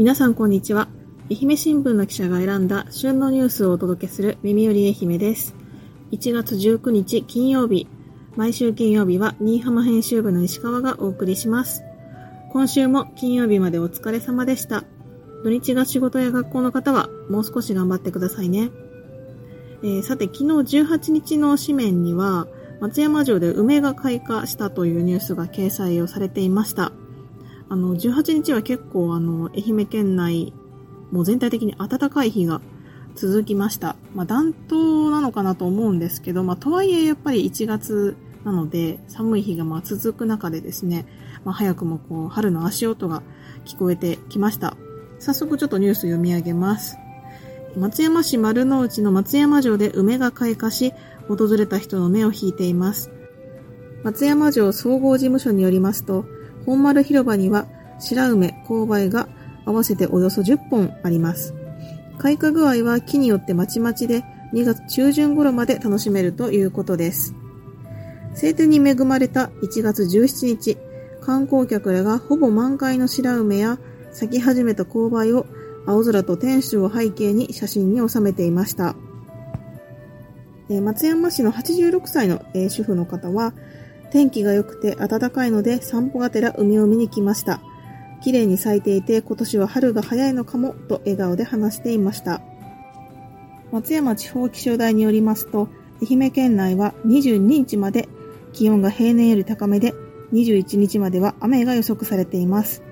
皆さんこんにちは。愛媛新聞の記者が選んだ旬のニュースをお届けする耳より愛媛です。1月19日金曜日、毎週金曜日は新居浜編集部の石川がお送りします。今週も金曜日までお疲れ様でした。土日が仕事や学校の方はもう少し頑張ってくださいね。えー、さて、昨日18日の紙面には、松山城で梅が開花したというニュースが掲載をされていました。あの、18日は結構あの、愛媛県内、もう全体的に暖かい日が続きました。まあ、暖冬なのかなと思うんですけど、まあ、とはいえやっぱり1月なので、寒い日がまあ続く中でですね、まあ、早くもこう、春の足音が聞こえてきました。早速ちょっとニュース読み上げます。松山市丸の内の松山城で梅が開花し、訪れた人の目を引いています。松山城総合事務所によりますと、本丸広場には白梅、勾配が合わせておよそ10本あります。開花具合は木によってまちまちで2月中旬頃まで楽しめるということです。晴天に恵まれた1月17日、観光客らがほぼ満開の白梅や咲き始めた勾配を青空と天守を背景に写真に収めていました。松山市の86歳の主婦の方は、天気が良くて暖かいので散歩がてら海を見に来ました。綺麗に咲いていて今年は春が早いのかもと笑顔で話していました。松山地方気象台によりますと、愛媛県内は22日まで気温が平年より高めで、21日までは雨が予測されています。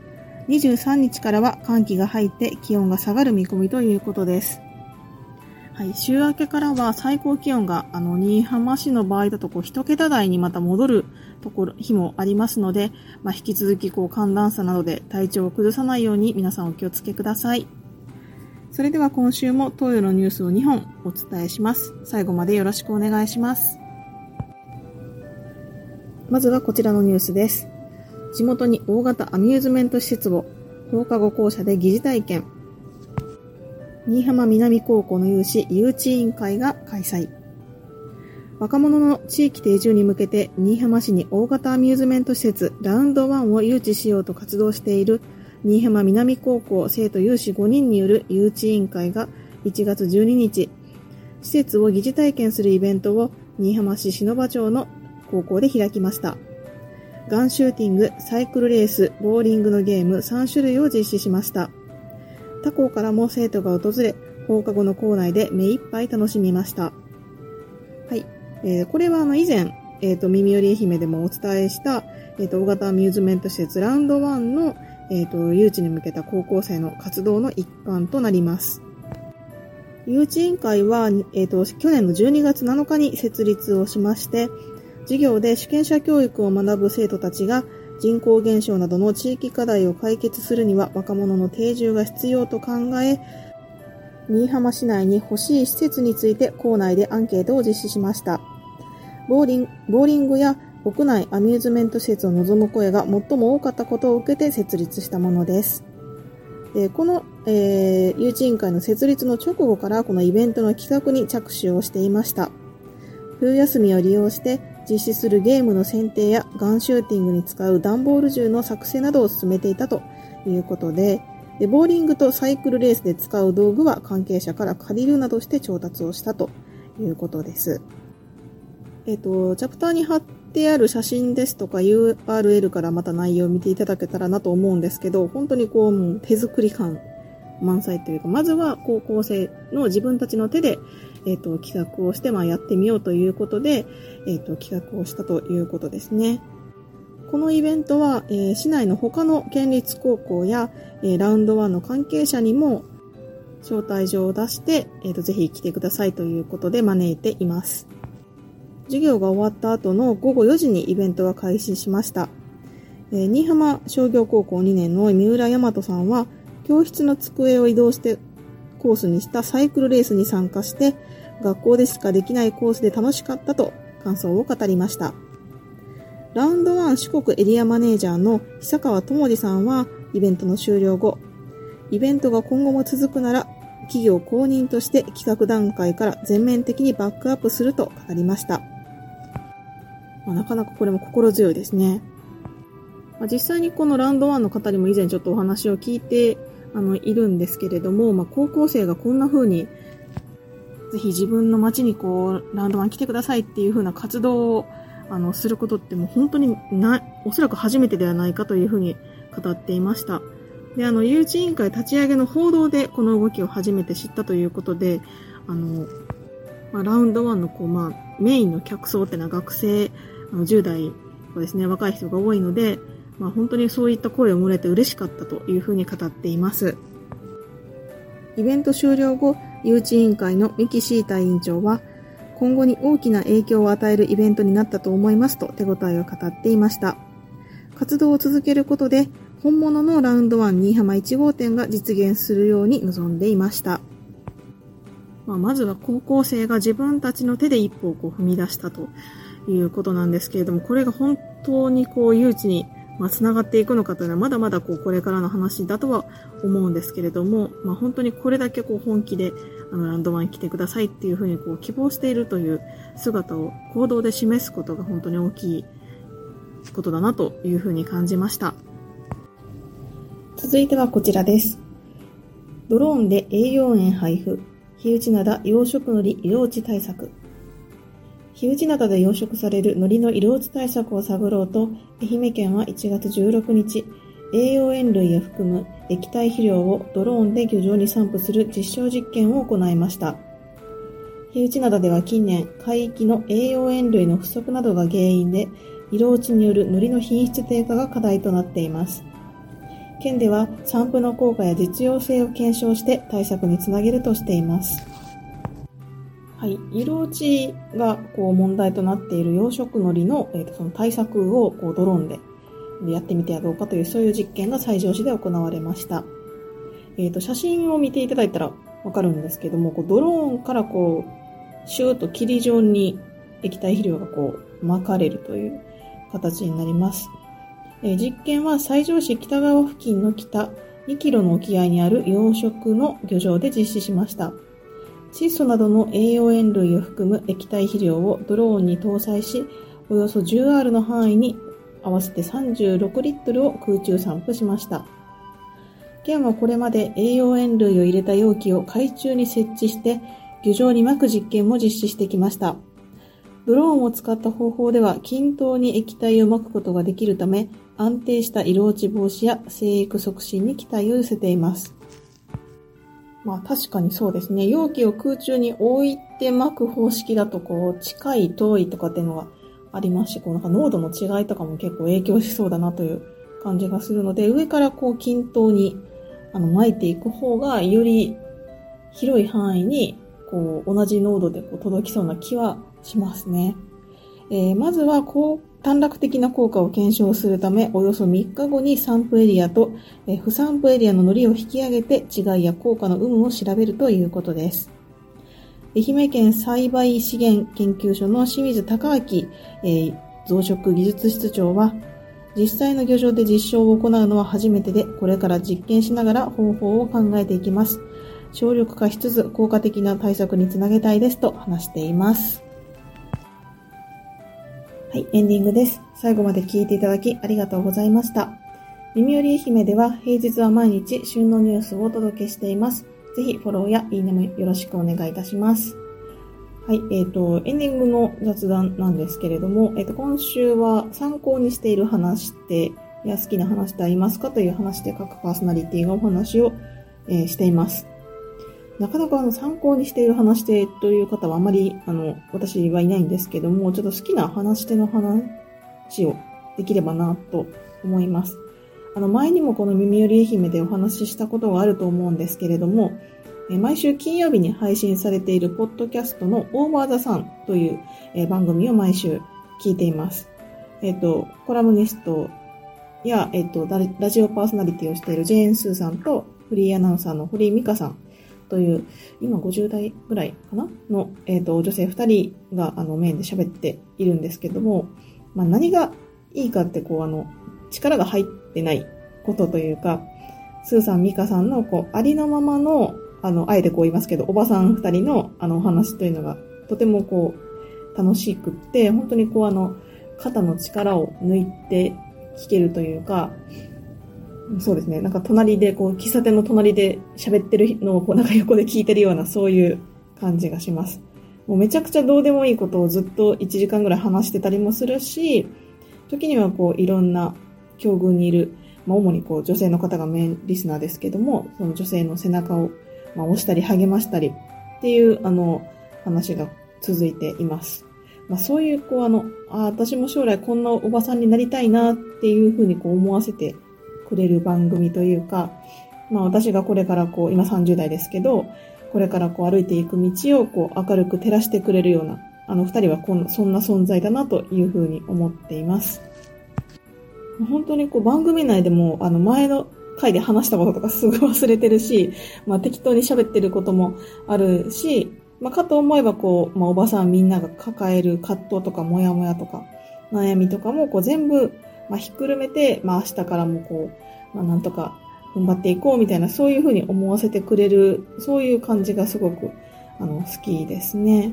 23日からは寒気が入って気温が下がる見込みということです。はい、週明けからは最高気温が、あの、新居浜市の場合だと、こう、一桁台にまた戻るところ、日もありますので、まあ、引き続き、こう、寒暖差などで体調を崩さないように皆さんお気をつけください。それでは今週も東洋のニュースを2本お伝えします。最後までよろしくお願いします。まずはこちらのニュースです。地元に大型アミューズメント施設を放課後校舎で疑似体験。新居浜南高校の有志誘致委員会が開催。若者の地域定住に向けて新居浜市に大型アミューズメント施設ラウンド1を誘致しようと活動している新居浜南高校生徒有志5人による誘致委員会が1月12日、施設を疑似体験するイベントを新居浜市篠場町の高校で開きました。ガンシューティング、サイクルレース、ボーリングのゲーム3種類を実施しました。他校からも生徒が訪れ、放課後の校内で目いっぱい楽しみました。はい。えー、これはあの以前、えっ、ー、と、耳より愛媛でもお伝えした、えっ、ー、と、大型アミューズメント施設ラウンド1の、えっ、と、誘致に向けた高校生の活動の一環となります。誘致委員会は、えっ、と、去年の12月7日に設立をしまして、授業で主権者教育を学ぶ生徒たちが人口減少などの地域課題を解決するには若者の定住が必要と考え、新居浜市内に欲しい施設について校内でアンケートを実施しました。ボーリンボーリングや屋内アミューズメント施設を望む声が最も多かったことを受けて設立したものです。でこの、えー、誘致委員会の設立の直後からこのイベントの企画に着手をしていました。冬休みを利用して実施するゲームの選定やガンシューティングに使う段ボール銃の作成などを進めていたということで、でボーリングとサイクルレースで使う道具は関係者から借りるなどして調達をしたということです。えっ、ー、と、チャプターに貼ってある写真ですとか URL からまた内容を見ていただけたらなと思うんですけど、本当にこう、手作り感満載というか、まずは高校生の自分たちの手で、えっ、ー、と、企画をして、まあ、やってみようということで、えっ、ー、と、企画をしたということですね。このイベントは、えー、市内の他の県立高校や、えー、ラウンド1の関係者にも招待状を出して、えーと、ぜひ来てくださいということで招いています。授業が終わった後の午後4時にイベントが開始しました。えー、新居浜商業高校2年の三浦大和さんは、教室の机を移動してコースにしたサイクルレースに参加して、学校でしかできないコースで楽しかったと感想を語りました。ラウンド1四国エリアマネージャーの久川智司さんはイベントの終了後、イベントが今後も続くなら企業公認として企画段階から全面的にバックアップすると語りました。まあ、なかなかこれも心強いですね。まあ、実際にこのラウンド1の方にも以前ちょっとお話を聞いてあの、いるんですけれども、まあ、高校生がこんな風に、ぜひ自分の街にこう、ラウンドワン来てくださいっていう風な活動を、あの、することってもう本当にな、おそらく初めてではないかという風に語っていました。で、あの、誘致委員会立ち上げの報道でこの動きを初めて知ったということで、あの、まあ、ラウンドワンのこう、まあ、メインの客層ってのは学生、あの10代はですね、若い人が多いので、まあ、本当にそういった声を漏れて嬉しかったというふうに語っています。イベント終了後、誘致委員会の三木シータ委員長は、今後に大きな影響を与えるイベントになったと思いますと手応えを語っていました。活動を続けることで、本物のラウンド1新居浜1号店が実現するように望んでいました。まあ、まずは高校生が自分たちの手で一歩をこう踏み出したということなんですけれども、これが本当にこう誘致にまあ、繋がっていくのかというのはまだまだこうこれからの話だとは思うんですけれども、まあ、本当にこれだけこう本気であのランドワンに来てくださいっていうふうにこう希望しているという姿を行動で示すことが本当に大きいことだなというふうに感じました。続いてはこちらです。ドローンで栄養塩配布、火打ち灘養殖のり色落ち対策。日内灘で養殖される海苔の色落ち対策を探ろうと、愛媛県は1月16日、栄養塩類を含む液体肥料をドローンで漁場に散布する実証実験を行いました。日内灘では近年、海域の栄養塩類の不足などが原因で、色落ちによる海苔の品質低下が課題となっています。県では散布の効果や実用性を検証して対策につなげるとしています。はい、色落ちがこう問題となっている養殖海苔の,、えー、とその対策をこうドローンでやってみてはどうかというそういう実験が西条市で行われました。えっ、ー、と写真を見ていただいたらわかるんですけども、こうドローンからこうシューッと霧状に液体肥料がこう巻かれるという形になります。えー、実験は西条市北側付近の北2キロの沖合にある養殖の漁場で実施しました。窒素などの栄養塩類を含む液体肥料をドローンに搭載し、およそ 10R の範囲に合わせて36リットルを空中散布しました。県はこれまで栄養塩類を入れた容器を海中に設置して漁場に巻く実験も実施してきました。ドローンを使った方法では均等に液体を巻くことができるため安定した色落ち防止や生育促進に期待を寄せています。まあ確かにそうですね。容器を空中に置いて巻く方式だとこう近い遠いとかっていうのがありますし、こうなんか濃度の違いとかも結構影響しそうだなという感じがするので、上からこう均等にあの巻いていく方がより広い範囲にこう同じ濃度でこう届きそうな気はしますね。えー、まずはこう短絡的な効果を検証するため、およそ3日後に散布エリアと不散布エリアの糊を引き上げて違いや効果の有無を調べるということです。愛媛県栽培資源研究所の清水隆明、えー、増殖技術室長は、実際の漁場で実証を行うのは初めてで、これから実験しながら方法を考えていきます。省力化しつつ効果的な対策につなげたいですと話しています。はい、エンディングです。最後まで聞いていただきありがとうございました。耳より愛媛では平日は毎日旬のニュースをお届けしています。ぜひフォローやいいねもよろしくお願いいたします。はい、えっ、ー、と、エンディングの雑談なんですけれども、えっ、ー、と、今週は参考にしている話って、や、好きな話ってありますか？という話で各パーソナリティがお話を、えー、しています。なかなかあの参考にしている話し手という方はあまり、あの、私はいないんですけども、ちょっと好きな話し手の話をできればなと思います。あの、前にもこの耳より愛媛でお話ししたことがあると思うんですけれども、毎週金曜日に配信されているポッドキャストのオーバーザさんという番組を毎週聞いています。えっ、と、コラムニストや、えっ、と、ラジオパーソナリティをしているジェーン・スーさんとフリーアナウンサーの堀井美香さんという、今50代ぐらいかな？の、えっ、ー、と、女性2人が、あの、メインで喋っているんですけども、まあ、何がいいかって、こう、あの、力が入ってないことというか、スーさん、ミカさんの、こう、ありのままの、あの、あえてこう言いますけど、おばさん2人の、あの、お話というのが、とてもこう、楽しくって、本当にこう、あの、肩の力を抜いて聞けるというか、そうですね。なんか隣で、こう、喫茶店の隣で喋ってるのを、こう、なんか横で聞いてるような、そういう感じがします。もうめちゃくちゃどうでもいいことをずっと1時間ぐらい話してたりもするし、時にはこう、いろんな境遇にいる、まあ、主にこう、女性の方がメインリスナーですけども、その女性の背中を、まあ、押したり励ましたりっていう、あの、話が続いています。まあ、そういう、こう、あの、あ私も将来こんなおばさんになりたいなっていうふうにこう思わせてくれる番組というか、まあ私がこれからこう、今30代ですけど、これからこう歩いていく道をこう明るく照らしてくれるような、あの二人はこん、そんな存在だなというふうに思っています。本当にこう番組内でも、あの前の回で話したこととか すぐ忘れてるし、まあ適当に喋ってることもあるし、まあかと思えばこう、まあおばさんみんなが抱える葛藤とかモヤモヤとか悩みとかもこう全部まあ、ひっくるめて、まあ、明日からもこう、まあ、なんとか頑張っていこうみたいな、そういうふうに思わせてくれる、そういう感じがすごく、あの、好きですね。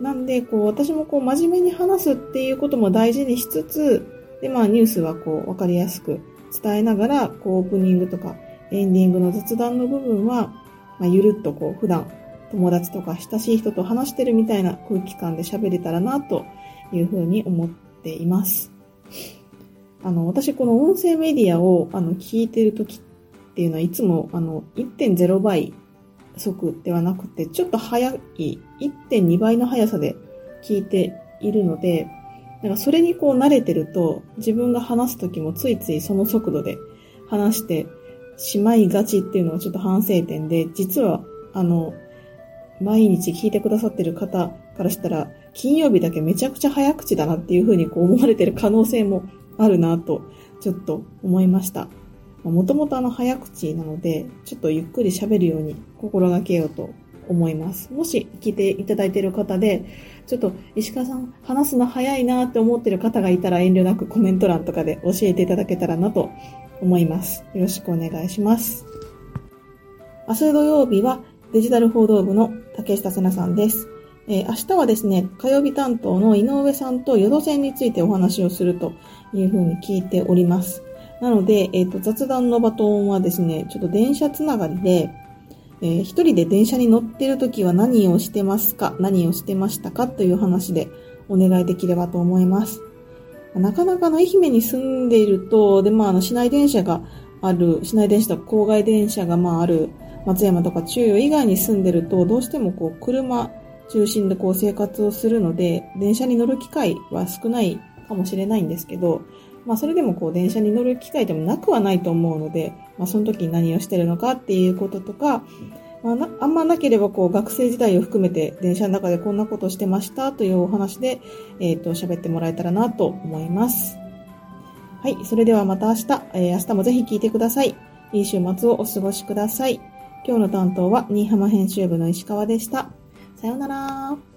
なんで、こう、私もこう、真面目に話すっていうことも大事にしつつ、で、まあ、ニュースはこう、わかりやすく伝えながら、こう、オープニングとか、エンディングの雑談の部分は、まあ、ゆるっとこう、普段、友達とか親しい人と話してるみたいな空気感で喋れたらな、というふうに思っています。あの、私この音声メディアをあの聞いてるときっていうのはいつもあの1.0倍速ではなくて、ちょっと早い1.2倍の速さで聞いているので、なんかそれにこう慣れてると、自分が話すときもついついその速度で話してしまいがちっていうのがちょっと反省点で、実はあの、毎日聞いてくださってる方からしたら、金曜日だけめちゃくちゃ早口だなっていうふうにこう思われてる可能性もあるなと、ちょっと思いました。もともとあの早口なので、ちょっとゆっくり喋るように心がけようと思います。もし聞いていただいている方で、ちょっと石川さん話すの早いなって思ってる方がいたら遠慮なくコメント欄とかで教えていただけたらなと思います。よろしくお願いします。明日土曜日はデジタル報道部の竹下瀬奈さんです。えー、明日はですね、火曜日担当の井上さんと淀線についてお話をするというふうに聞いております。なので、えっ、ー、と、雑談のバトンはですね、ちょっと電車つながりで、えー、一人で電車に乗ってる時は何をしてますか何をしてましたかという話でお願いできればと思います。なかなかの愛媛に住んでいると、で、まあ、あの、市内電車がある、市内電車とか郊外電車がまあある松山とか中央以外に住んでると、どうしてもこう、車中心でこう生活をするので、電車に乗る機会は少ないかもしれないんですけど、まあそれでもこう電車に乗る機会でもなくはないと思うので、まあその時に何をしてるのかっていうこととか、まあ、あんまなければこう学生時代を含めて電車の中でこんなことしてましたというお話で、えっ、ー、と喋ってもらえたらなと思います。はい。それではまた明日、えー、明日もぜひ聞いてください。いい週末をお過ごしください。今日の担当は新居浜編集部の石川でした。さようなら。